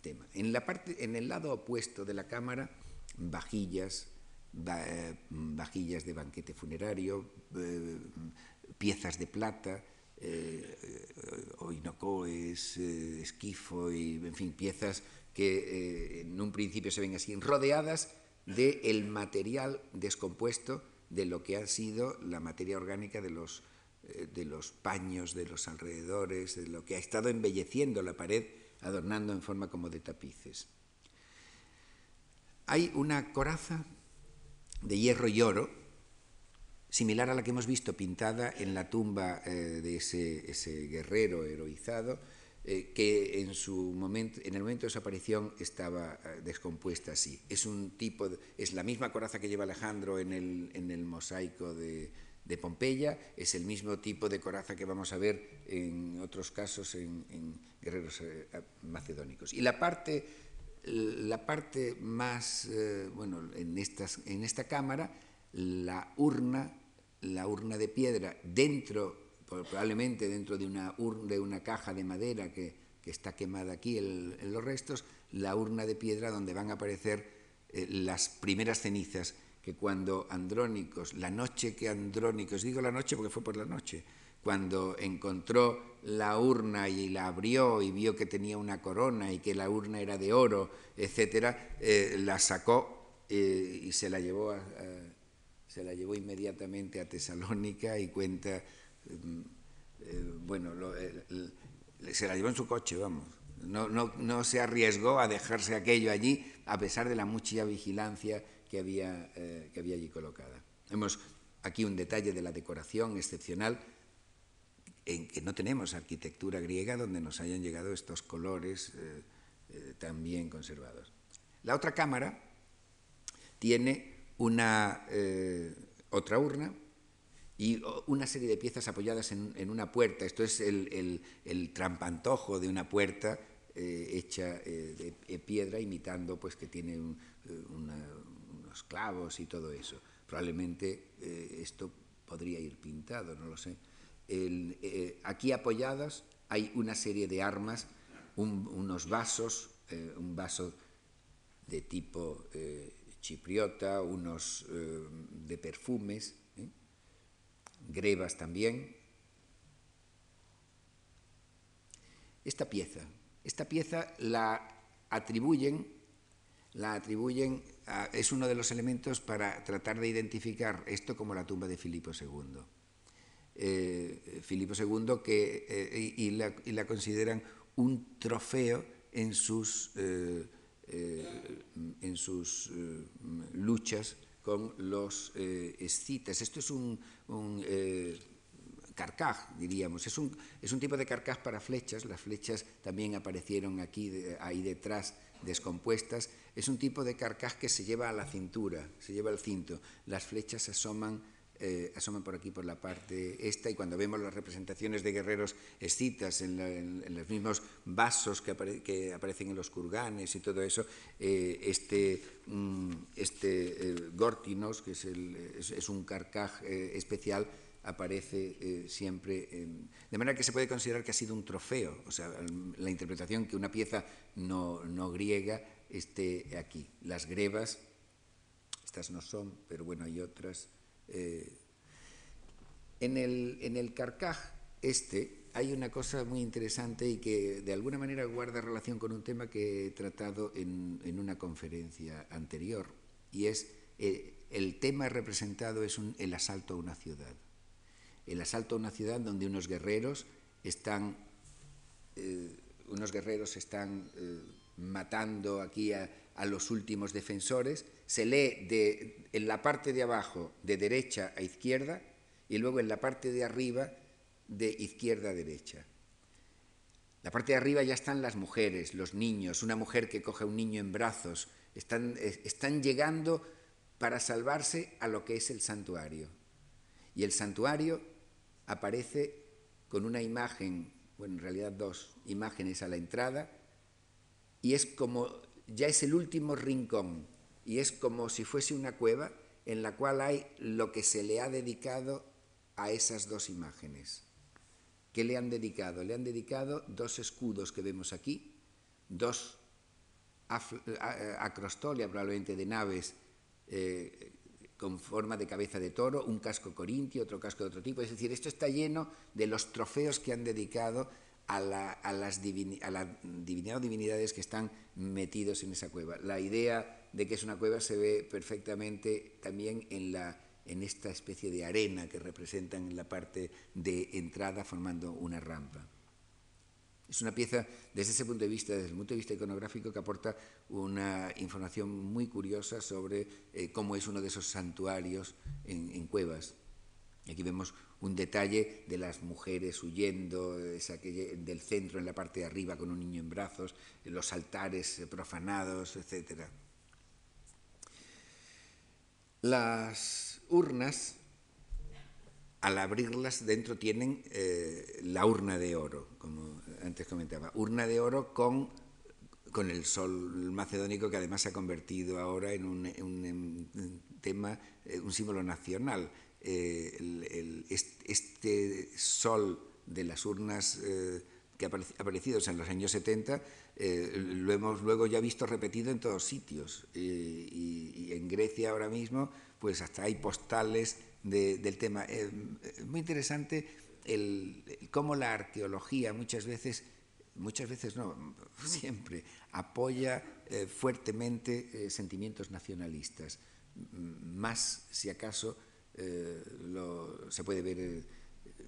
tema. En, la parte, en el lado opuesto de la cámara vajillas, vajillas de banquete funerario, eh, piezas de plata, eh, oinocoes, eh, esquifo, y, en fin, piezas que en un principio se ven así, rodeadas del material descompuesto de lo que ha sido la materia orgánica de los, de los paños, de los alrededores, de lo que ha estado embelleciendo la pared, adornando en forma como de tapices. Hay una coraza de hierro y oro, similar a la que hemos visto pintada en la tumba eh, de ese, guerrero heroizado, eh, que en, su momento, en el momento de su aparición estaba eh, descompuesta así. Es, un tipo es la misma coraza que lleva Alejandro en el, mosaico de, Pompeya, es el mismo tipo de coraza que vamos a ver en otros casos en, en guerreros macedónicos. Y la parte la parte más, bueno, en, estas, en esta cámara, la urna, la urna de piedra, dentro, probablemente dentro de una, de una caja de madera que, está quemada aquí en los restos, la urna de piedra donde van a aparecer eh, las primeras cenizas que cuando Andrónicos, la noche que Andrónicos, digo la noche porque fue por la noche, cuando encontró la urna y la abrió y vio que tenía una corona y que la urna era de oro, etcétera, eh, la sacó eh, y se la llevó a, se la llevó inmediatamente a Tesalónica y cuenta, mm, eh, bueno, se la llevó en su coche, vamos. No, no, no, se arriesgó a dejarse aquello allí, a pesar de la mucha vigilancia que había, que había allí colocada. Vemos aquí un detalle de la decoración excepcional en que no tenemos arquitectura griega donde nos hayan llegado estos colores eh, eh, tan bien conservados. La otra cámara tiene una, eh, otra urna y una serie de piezas apoyadas en, una puerta. Esto es el, trampantojo de una puerta hecha de, piedra, imitando pues, que tiene unos clavos y todo eso. Probablemente esto podría ir pintado, no lo sé. Eh, aquí apoyadas hay una serie de armas, unos vasos, eh, un vaso de tipo eh, chipriota, unos de perfumes, grebas también. Esta pieza, esta pieza la atribuyen, la atribuyen es uno de los elementos para tratar de identificar esto como la tumba de Filipo II eh, Filipo II que, eh, y, la, consideran un trofeo en sus, eh, eh en sus eh, luchas con los escitas. Esto es un, carcaj, diríamos. Es un, es un, tipo de carcaj para flechas. Las flechas también aparecieron aquí, ahí detrás, descompuestas. Es un tipo de carcaj que se lleva a la cintura, se lleva al cinto. Las flechas asoman eh, asoman por aquí por la parte esta y cuando vemos las representaciones de guerreros escitas en, los mismos vasos que, aparecen en los kurganes y todo eso, eh, este, mm, este górtinos, que es, un carcaj eh, especial, aparece siempre, de manera que se puede considerar que ha sido un trofeo, o sea, la interpretación que una pieza no, no griega esté aquí. Las grebas, estas no son, pero bueno, hay otras eh, en, el, en el carcaj este hay una cosa muy interesante y que de alguna manera guarda relación con un tema que he tratado en, en una conferencia anterior, y es eh, el tema representado es el asalto a una ciudad. El asalto a una ciudad donde unos guerreros están, eh, unos guerreros están matando aquí a, a los últimos defensores, se lee en la parte de abajo de derecha a izquierda y luego en la parte de arriba de izquierda a derecha. La parte de arriba ya están las mujeres, los niños, una mujer que coge a un niño en brazos, están, están llegando para salvarse a lo que es el santuario. Y el santuario aparece con una imagen, bueno, en realidad dos imágenes a la entrada, y es como ya es el último rincón y es como si fuese una cueva en la cual hay lo que se le ha dedicado a esas dos imágenes. ¿Qué le han dedicado? Le han dedicado dos escudos que vemos aquí, dos acrostolia probablemente de naves eh, con forma de cabeza de toro, un casco corintio, otro casco de otro tipo. Es decir, esto está lleno de los trofeos que han dedicado a, las a la divinidad o divinidades que están metidos en esa cueva. La idea de que es una cueva se ve perfectamente también en, la, en esta especie de arena que representan en la parte de entrada formando una rampa. Es una pieza, desde ese punto de vista, desde el punto de vista iconográfico, que aporta una información muy curiosa sobre eh, cómo es uno de esos santuarios en, en cuevas. Aquí vemos un detalle de las mujeres huyendo del centro en la parte de arriba con un niño en brazos, los altares profanados, etc. Las urnas, al abrirlas, dentro tienen eh, la urna de oro, como antes comentaba, urna de oro con, con el sol macedónico que además se ha convertido ahora en un, un tema, eh, un símbolo nacional eh, este sol de las urnas eh, que aparecidos en los años 70, eh, lo hemos luego ya visto repetido en todos sitios. y, en Grecia ahora mismo, pues hasta hay postales del tema. Es muy interesante el, cómo la arqueología muchas veces, muchas veces no, siempre apoya eh, fuertemente eh, sentimientos nacionalistas. Más, si acaso, se puede ver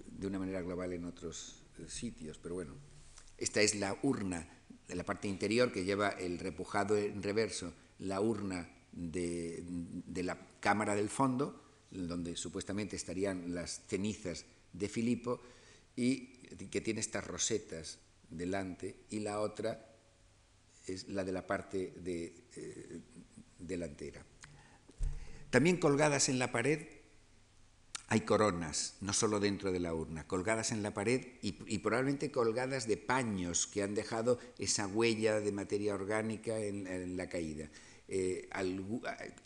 de una manera global en otros sitios, pero bueno, esta es la urna de la parte interior que lleva el repujado en reverso, la urna de, la cámara del fondo, donde supuestamente estarían las cenizas de Filipo, y que tiene estas rosetas delante, y la otra es la de la parte eh, delantera. También colgadas en la pared hay coronas, no solo dentro de la urna, colgadas en la pared y, probablemente colgadas de paños que han dejado esa huella de materia orgánica en, la caída. Eh,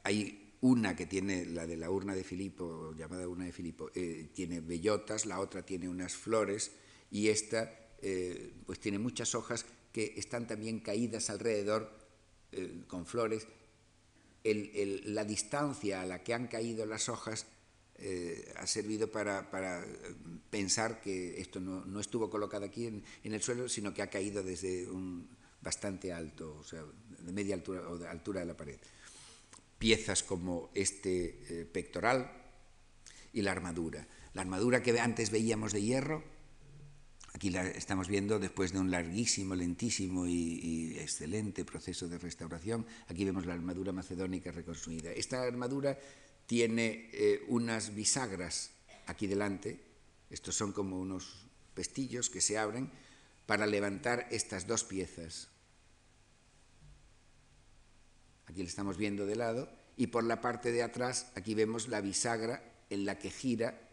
hay una que tiene, la de la urna de Filipo, llamada urna de Filipo, eh, tiene bellotas, la otra tiene unas flores y esta eh, pues tiene muchas hojas que están también caídas alrededor con flores. la distancia a la que han caído las hojas eh, ha servido para, pensar que esto no, estuvo colocado aquí en, el suelo, sino que ha caído desde un bastante alto, o sea, de media altura o de altura de la pared. Piezas como este eh, pectoral y la armadura. La armadura que antes veíamos de hierro, aquí la estamos viendo después de un larguísimo, lentísimo y, y excelente proceso de restauración. Aquí vemos la armadura macedónica reconstruida. Esta armadura tiene eh, unas bisagras aquí delante, estos son como unos pestillos que se abren para levantar estas dos piezas. Aquí le estamos viendo de lado y por la parte de atrás aquí vemos la bisagra en la que gira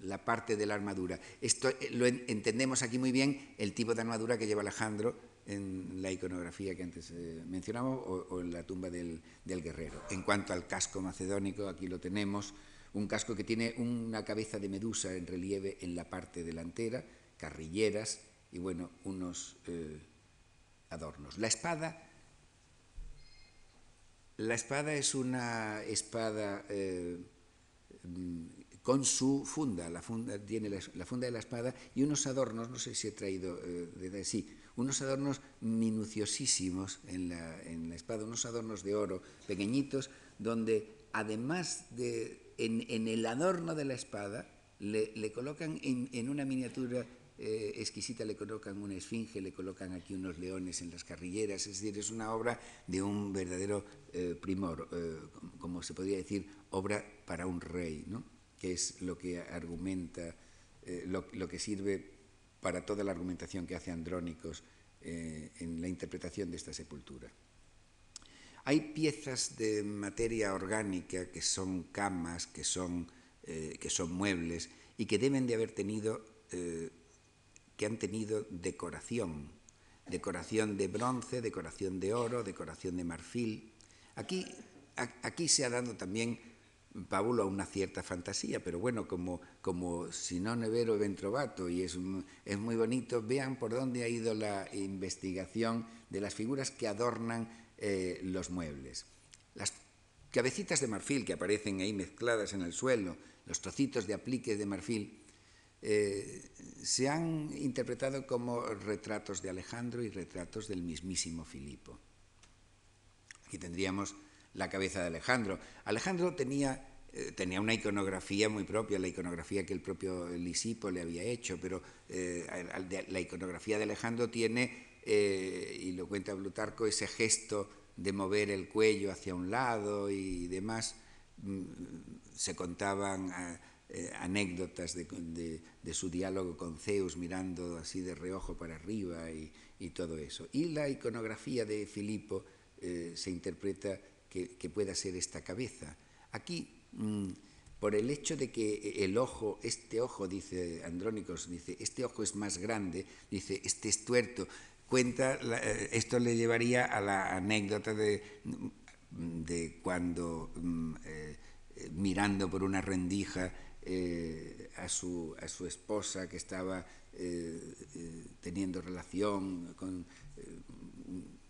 la parte de la armadura. Esto eh, lo entendemos aquí muy bien el tipo de armadura que lleva Alejandro en la iconografía que antes eh, mencionamos o, en la tumba del, guerrero. En cuanto al casco macedónico, aquí lo tenemos, un casco que tiene una cabeza de medusa en relieve en la parte delantera, carrilleras y bueno, unos eh, adornos. La espada, la espada es una espada eh, con su funda, la funda tiene la, funda de la espada y unos adornos, no sé si he traído de sí, unos adornos minuciosísimos en la, espada, unos adornos de oro pequeñitos, donde además de en, el adorno de la espada le, colocan en, una miniatura eh, exquisita, le colocan una esfinge, le colocan aquí unos leones en las carrilleras, es decir, es una obra de un verdadero eh, primor, eh, como se podría decir, obra para un rey, ¿no? que es lo que argumenta, lo, lo que sirve para toda la argumentación que hace Andrónicos eh, en la interpretación de esta sepultura. Hay piezas de materia orgánica que son camas, que son, eh, que son muebles y que deben de haber tenido, eh, que han tenido decoración, decoración de bronce, decoración de oro, decoración de marfil. Aquí, aquí se ha dado también Pablo a una cierta fantasía, pero bueno, como, como si no nevero ventrovato y es, es muy bonito, vean por dónde ha ido la investigación de las figuras que adornan eh, los muebles. Las cabecitas de marfil que aparecen ahí mezcladas en el suelo, los trocitos de apliques de marfil, eh, se han interpretado como retratos de Alejandro y retratos del mismísimo Filipo. Aquí tendríamos la cabeza de Alejandro. Alejandro tenía, eh, tenía una iconografía muy propia, la iconografía que el propio Lisipo le había hecho, pero eh, la iconografía de Alejandro tiene, eh, y lo cuenta Plutarco, ese gesto de mover el cuello hacia un lado y demás. Mm, se contaban anécdotas de, su diálogo con Zeus mirando así de reojo para arriba y, y todo eso. Y la iconografía de Filipo se interpreta que, pueda ser esta cabeza. Aquí, mm, por el hecho de que el ojo, este ojo, dice Andrónicos, dice, este ojo es más grande, dice, este es tuerto, cuenta, eh, esto le llevaría a la anécdota de, de cuando mm, eh, mirando por una rendija eh, a, su, a su esposa que estaba eh, eh, teniendo relación con eh,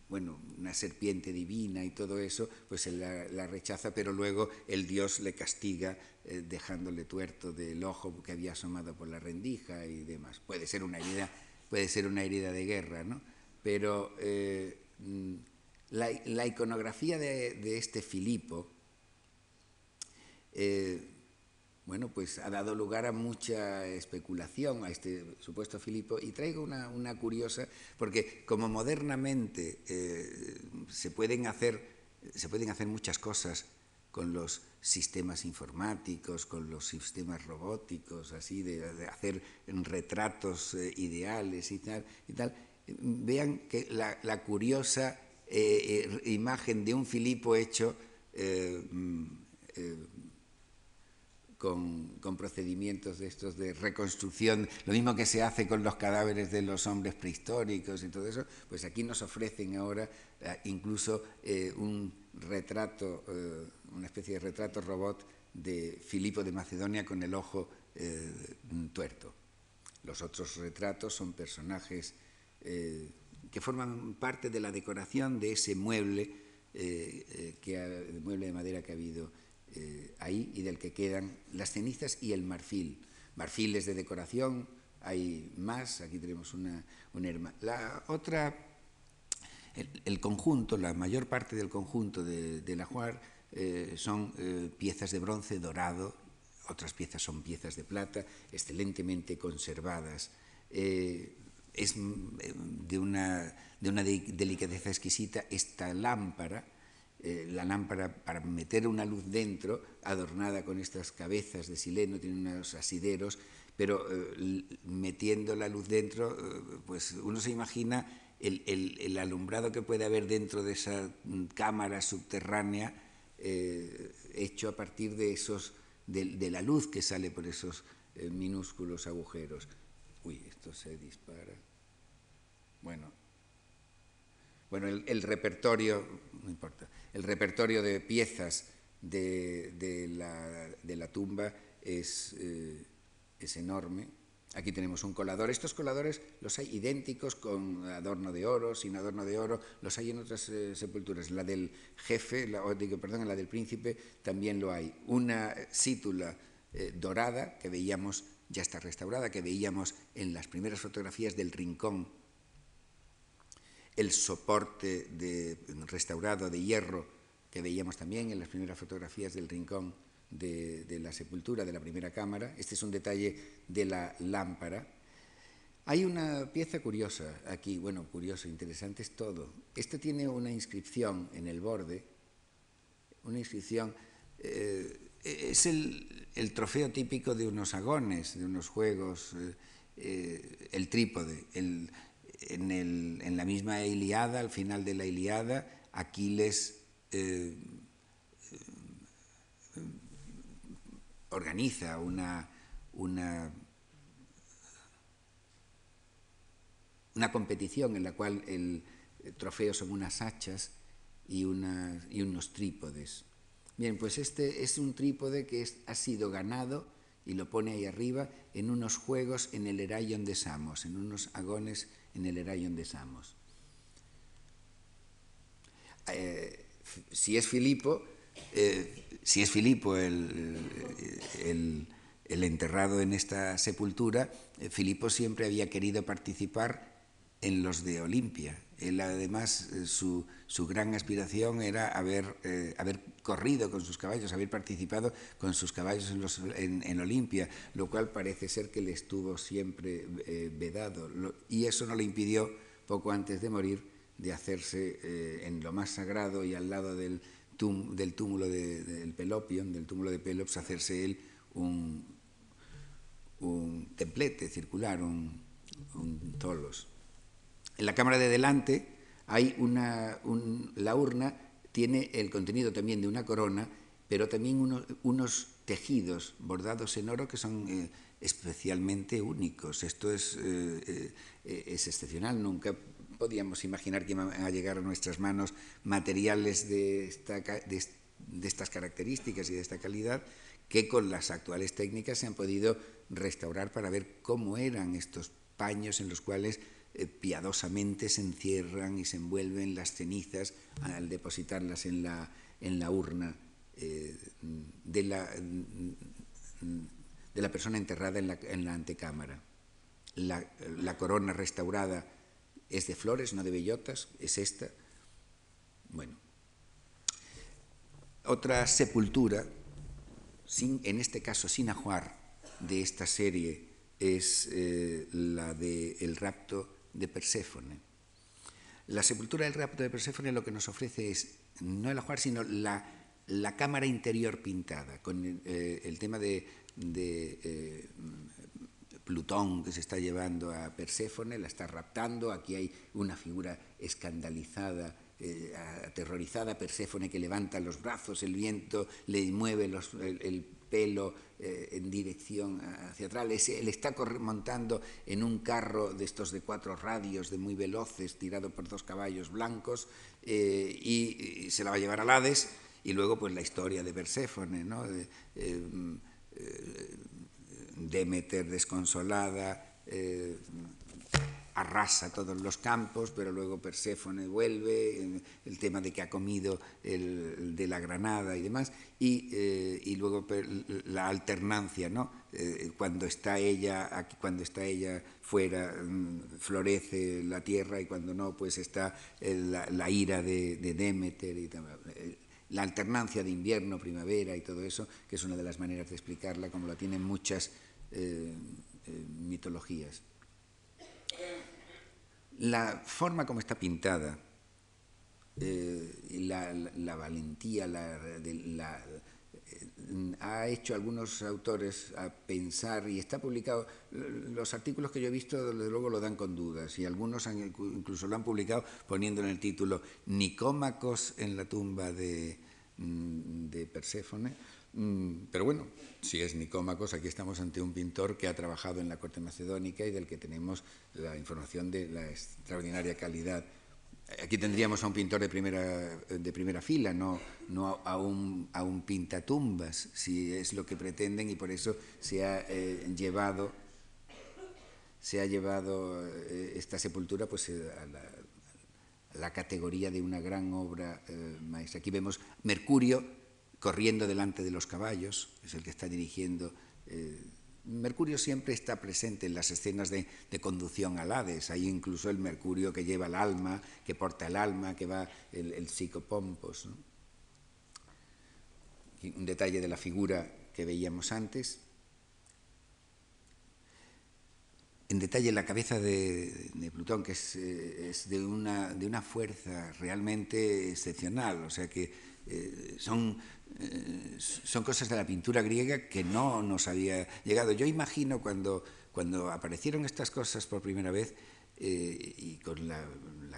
bueno, una serpiente divina y todo eso, pues él la, rechaza, pero luego el dios le castiga dejándole tuerto del ojo que había asomado por la rendija y demás. Puede ser una herida, puede ser una herida de guerra, ¿no? Pero mm, la, iconografía de, este Filipo, bueno, pues ha dado lugar a mucha especulación a este supuesto Filipo y traigo una, curiosa, porque como modernamente eh, se, pueden hacer, se pueden hacer muchas cosas con los sistemas informáticos, con los sistemas robóticos, así, de, hacer retratos eh, ideales y tal, y tal, vean que la, curiosa eh, imagen de un Filipo hecho con, procedimientos de estos de reconstrucción, lo mismo que se hace con los cadáveres de los hombres prehistóricos y todo eso, pues aquí nos ofrecen ahora eh, incluso eh, un retrato, eh, una especie de retrato robot de Filipo de Macedonia con el ojo tuerto. Los otros retratos son personajes que forman parte de la decoración de ese mueble, que, mueble de madera que ha habido eh, ahí y del que quedan las cenizas y el marfil. Marfiles de decoración, hay más, aquí tenemos una, una La otra, el, conjunto, la mayor parte del conjunto de, la Juar eh, son eh, piezas de bronce dorado, otras piezas son piezas de plata, excelentemente conservadas. es de una, de una delicadeza exquisita esta lámpara, eh, la lámpara para meter una luz dentro, adornada con estas cabezas de sileno, tiene unos asideros, pero eh, metiendo la luz dentro, eh, pues uno se imagina el, alumbrado que puede haber dentro de esa mm, cámara subterránea hecho a partir de, esos, de, la luz que sale por esos minúsculos agujeros. Uy, esto se dispara. Bueno, bueno, el, repertorio, no importa, el repertorio de piezas de, la, tumba es, eh, es, enorme. Aquí tenemos un colador. Estos coladores los hay idénticos con adorno de oro, sin adorno de oro, los hay en otras eh, sepulturas. La del jefe, la, digo, perdón, la del príncipe también lo hay. Una cítula eh, dorada que veíamos, ya está restaurada, que veíamos en las primeras fotografías del rincón el soporte restaurado de hierro que veíamos también en las primeras fotografías del rincón de, la sepultura de la primera cámara. Este es un detalle de la lámpara. Hay una pieza curiosa aquí, bueno, curioso, interesante es todo. Este tiene una inscripción en el borde, una inscripción, eh, es el, trofeo típico de unos agones, de unos juegos, eh, eh, el trípode, el, en, la misma Iliada, al final de la Iliada, Aquiles eh, eh, organiza una, una, una, competición en la cual el trofeo son unas hachas y, y unos trípodes. Bien, pues este es un trípode que ha sido ganado y lo pone ahí arriba en unos juegos en el Heraion de Samos, en unos agones en el Heraion de Samos. Eh, si es Filipo, eh, si es Filipo el, enterrado en esta sepultura, eh, Filipo siempre había querido participar en los de Olimpia. Él además, su, gran aspiración era haber, haber, corrido con sus caballos, haber participado con sus caballos en, en, Olimpia, lo cual parece ser que le estuvo siempre vedado. y eso no le impidió, poco antes de morir, de hacerse eh, en lo más sagrado y al lado del, del túmulo de, del Pelopion, del túmulo de Pelops, hacerse él un, un templete circular, un, un, tolos. En la cámara de delante hay una, la urna tiene el contenido también de una corona, pero también unos tejidos bordados en oro que son eh, especialmente únicos. Esto es, eh, es excepcional, nunca podíamos imaginar que iban a llegar a nuestras manos materiales de, estas características y de esta calidad que con las actuales técnicas se han podido restaurar para ver cómo eran estos paños en los cuales eh, piadosamente se encierran y se envuelven las cenizas al depositarlas en la, en la urna eh, de, la, de la persona enterrada en la, en la antecámara. La, la, corona restaurada es de flores, no de bellotas, es esta. Bueno. Otra sepultura, sin, en este caso sin ajuar, de esta serie es eh, la del el rapto de Perséfone. La sepultura del rapto de Perséfone lo que nos ofrece es no el ajuar, sino la, la cámara interior pintada, con el, eh, el tema de, de eh, Plutón que se está llevando a Perséfone, la está raptando, aquí hay una figura escandalizada, eh, aterrorizada, Perséfone que levanta los brazos, el viento le mueve los, el pelo eh, en dirección hacia atrás. Él está montando en un carro de estos de cuatro radios, de muy veloces, tirado por dos caballos blancos, eh, y, se la va a llevar a Hades. Y luego, pues la historia de Perséfone, ¿no? De, eh, Demeter desconsolada, arrasa todos los campos, pero luego Perséfone vuelve, el tema de que ha comido el, de la granada y demás, y, eh, y luego la alternancia, ¿no? Eh, cuando está ella cuando está ella fuera mm, florece la tierra y cuando no, pues está la, la, ira de, de Demeter y eh, la alternancia de invierno, primavera y todo eso, que es una de las maneras de explicarla, como la tienen muchas eh, mitologías. La forma como está pintada, eh, la, valentía, eh, ha hecho algunos autores a pensar, y está publicado, los artículos que yo he visto desde luego lo dan con dudas, y algunos han, incluso lo han publicado poniendo en el título Nicómacos en la tumba de, mm, Perséfone, pero bueno, si es Nicómacos, aquí estamos ante un pintor que ha trabajado en la corte macedónica y del que tenemos la información de la extraordinaria calidad. Aquí tendríamos a un pintor de primera, de primera fila, no, no a, un, a un pintatumbas, si es lo que pretenden, y por eso se ha eh, llevado, se ha llevado eh, esta sepultura pues, eh, a la, a la, categoría de una gran obra eh, maestra. Aquí vemos Mercurio corriendo delante de los caballos, es el que está dirigiendo. Eh, Mercurio siempre está presente en las escenas de, conducción al Hades. Hay incluso el Mercurio que lleva el alma, que porta el alma, que va el, el psicopompos. Un detalle de la figura que veíamos antes. En detalle la cabeza de, Plutón, que es, eh, es de, una, de, una, fuerza realmente excepcional. O sea que eh, son son cosas de la pintura griega que no nos había llegado. Yo imagino cuando, cuando aparecieron estas cosas por primera vez eh, y con la,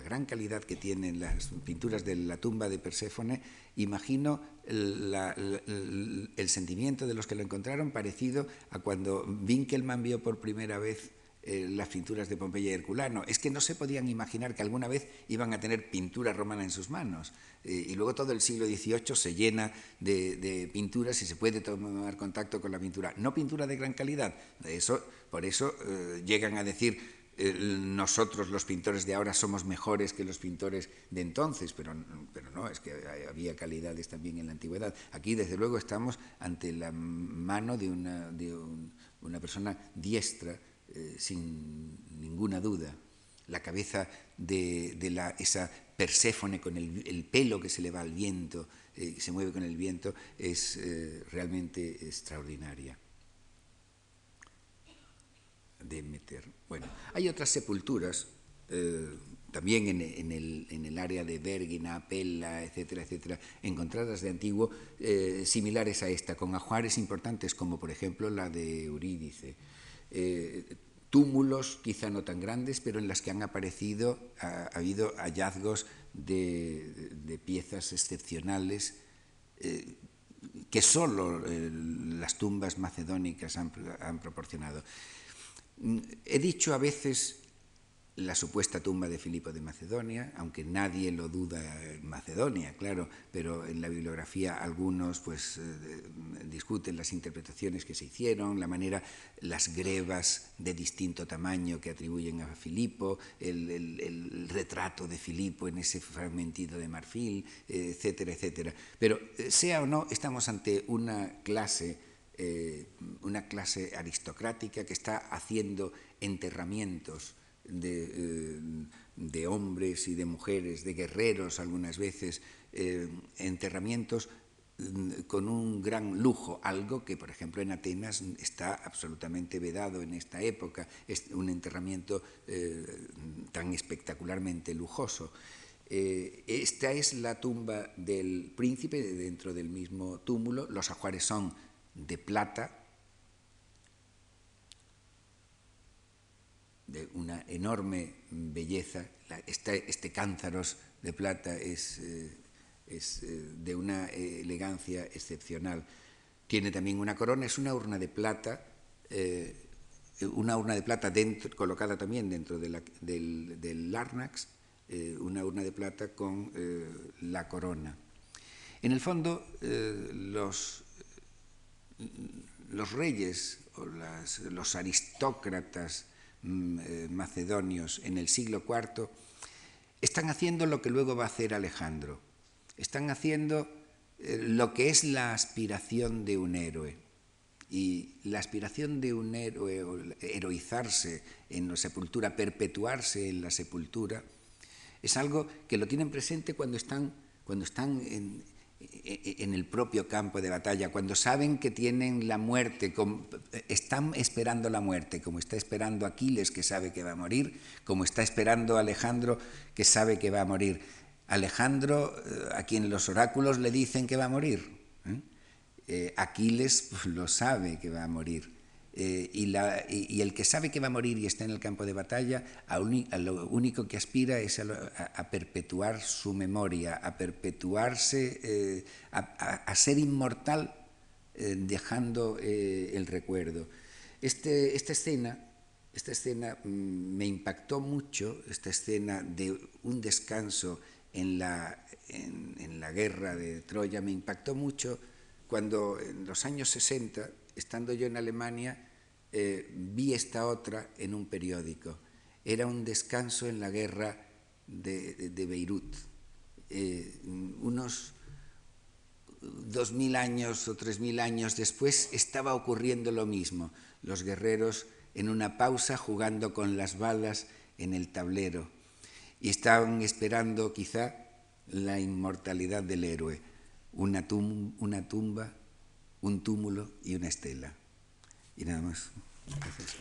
gran calidad que tienen las pinturas de la tumba de Perséfone, imagino el sentimiento de los que lo encontraron parecido a cuando Winkelmann vio por primera vez eh, las pinturas de Pompeya y Herculano. Es que no se podían imaginar que alguna vez iban a tener pintura romana en sus manos. Eh, y luego todo el siglo XVIII se llena de, pinturas y se puede tomar contacto con la pintura. No pintura de gran calidad. De eso, por eso eh, llegan a decir nosotros los pintores de ahora somos mejores que los pintores de entonces, pero, pero no, es que había calidades también en la antigüedad. Aquí, desde luego, estamos ante la mano de una, de un, una persona diestra, eh, sin ninguna duda. La cabeza de, de la, esa Perséfone con el, el, pelo que se le va al viento, eh, se mueve con el viento, es eh, realmente extraordinaria. Demeter. Bueno, hay otras sepulturas, eh, también en, el, área de Bergina, Pella, etcétera, etcétera, encontradas de antiguo, similares a esta, con ajuares importantes como por ejemplo la de Eurídice eh, túmulos, quizá no tan grandes, pero en las que han aparecido, ha, ha habido hallazgos de, piezas excepcionales eh, que solo eh, las tumbas macedónicas han, han, proporcionado. He dicho a veces la supuesta tumba de Filipo de Macedonia, aunque nadie lo duda en Macedonia, claro, pero en la bibliografía algunos pues eh, discuten las interpretaciones que se hicieron, la manera, las grebas de distinto tamaño que atribuyen a Filipo, el retrato de Filipo en ese fragmentito de marfil, eh, etcétera, etcétera. Pero eh, sea o no, estamos ante una clase, eh, una clase aristocrática que está haciendo enterramientos de, eh, de, hombres y de mujeres, de guerreros algunas veces, eh, enterramientos mm, con un gran lujo, algo que, por ejemplo, en Atenas está absolutamente vedado en esta época, es un enterramiento eh, tan espectacularmente lujoso. Esta es la tumba del príncipe dentro del mismo túmulo, los ajuares son de plata, de una enorme belleza. Este, cánzaros de plata es, eh, es eh, de una elegancia excepcional. Tiene también una corona, es una urna de plata, eh, una urna de plata dentro, colocada también dentro del, del, Larnax, eh, una urna de plata con eh, la corona. En el fondo, los, los reyes o las, los aristócratas eh, macedonios en el siglo IV, están haciendo lo que luego va a hacer Alejandro. Están haciendo eh, lo que es la aspiración de un héroe. Y la aspiración de un héroe, heroizarse en la sepultura, perpetuarse en la sepultura, es algo que lo tienen presente cuando están, cuando están en, en el propio campo de batalla, cuando saben que tienen la muerte, están esperando la muerte, como está esperando Aquiles, que sabe que va a morir, como está esperando Alejandro, que sabe que va a morir. Alejandro, eh, a quien los oráculos le dicen que va a morir. ¿eh? Eh, Aquiles pues, lo sabe que va a morir. Eh, y, la, y, y, el que sabe que va a morir y está en el campo de batalla, a, a lo único que aspira es a, a perpetuar su memoria, a perpetuarse, eh, a, ser inmortal eh, dejando eh, el recuerdo. Este, esta escena, esta escena mm, me impactó mucho, esta escena de un descanso en la, en, en la guerra de Troya, me impactó mucho cuando en los años 60, estando yo en Alemania, eh, vi esta otra en un periódico. Era un descanso en la guerra de, de, Beirut. Eh, unos dos mil años o tres mil años después estaba ocurriendo lo mismo. Los guerreros en una pausa jugando con las balas en el tablero y estaban esperando quizá la inmortalidad del héroe, una tumba, un túmulo y una estela. Y nada más. Gracias.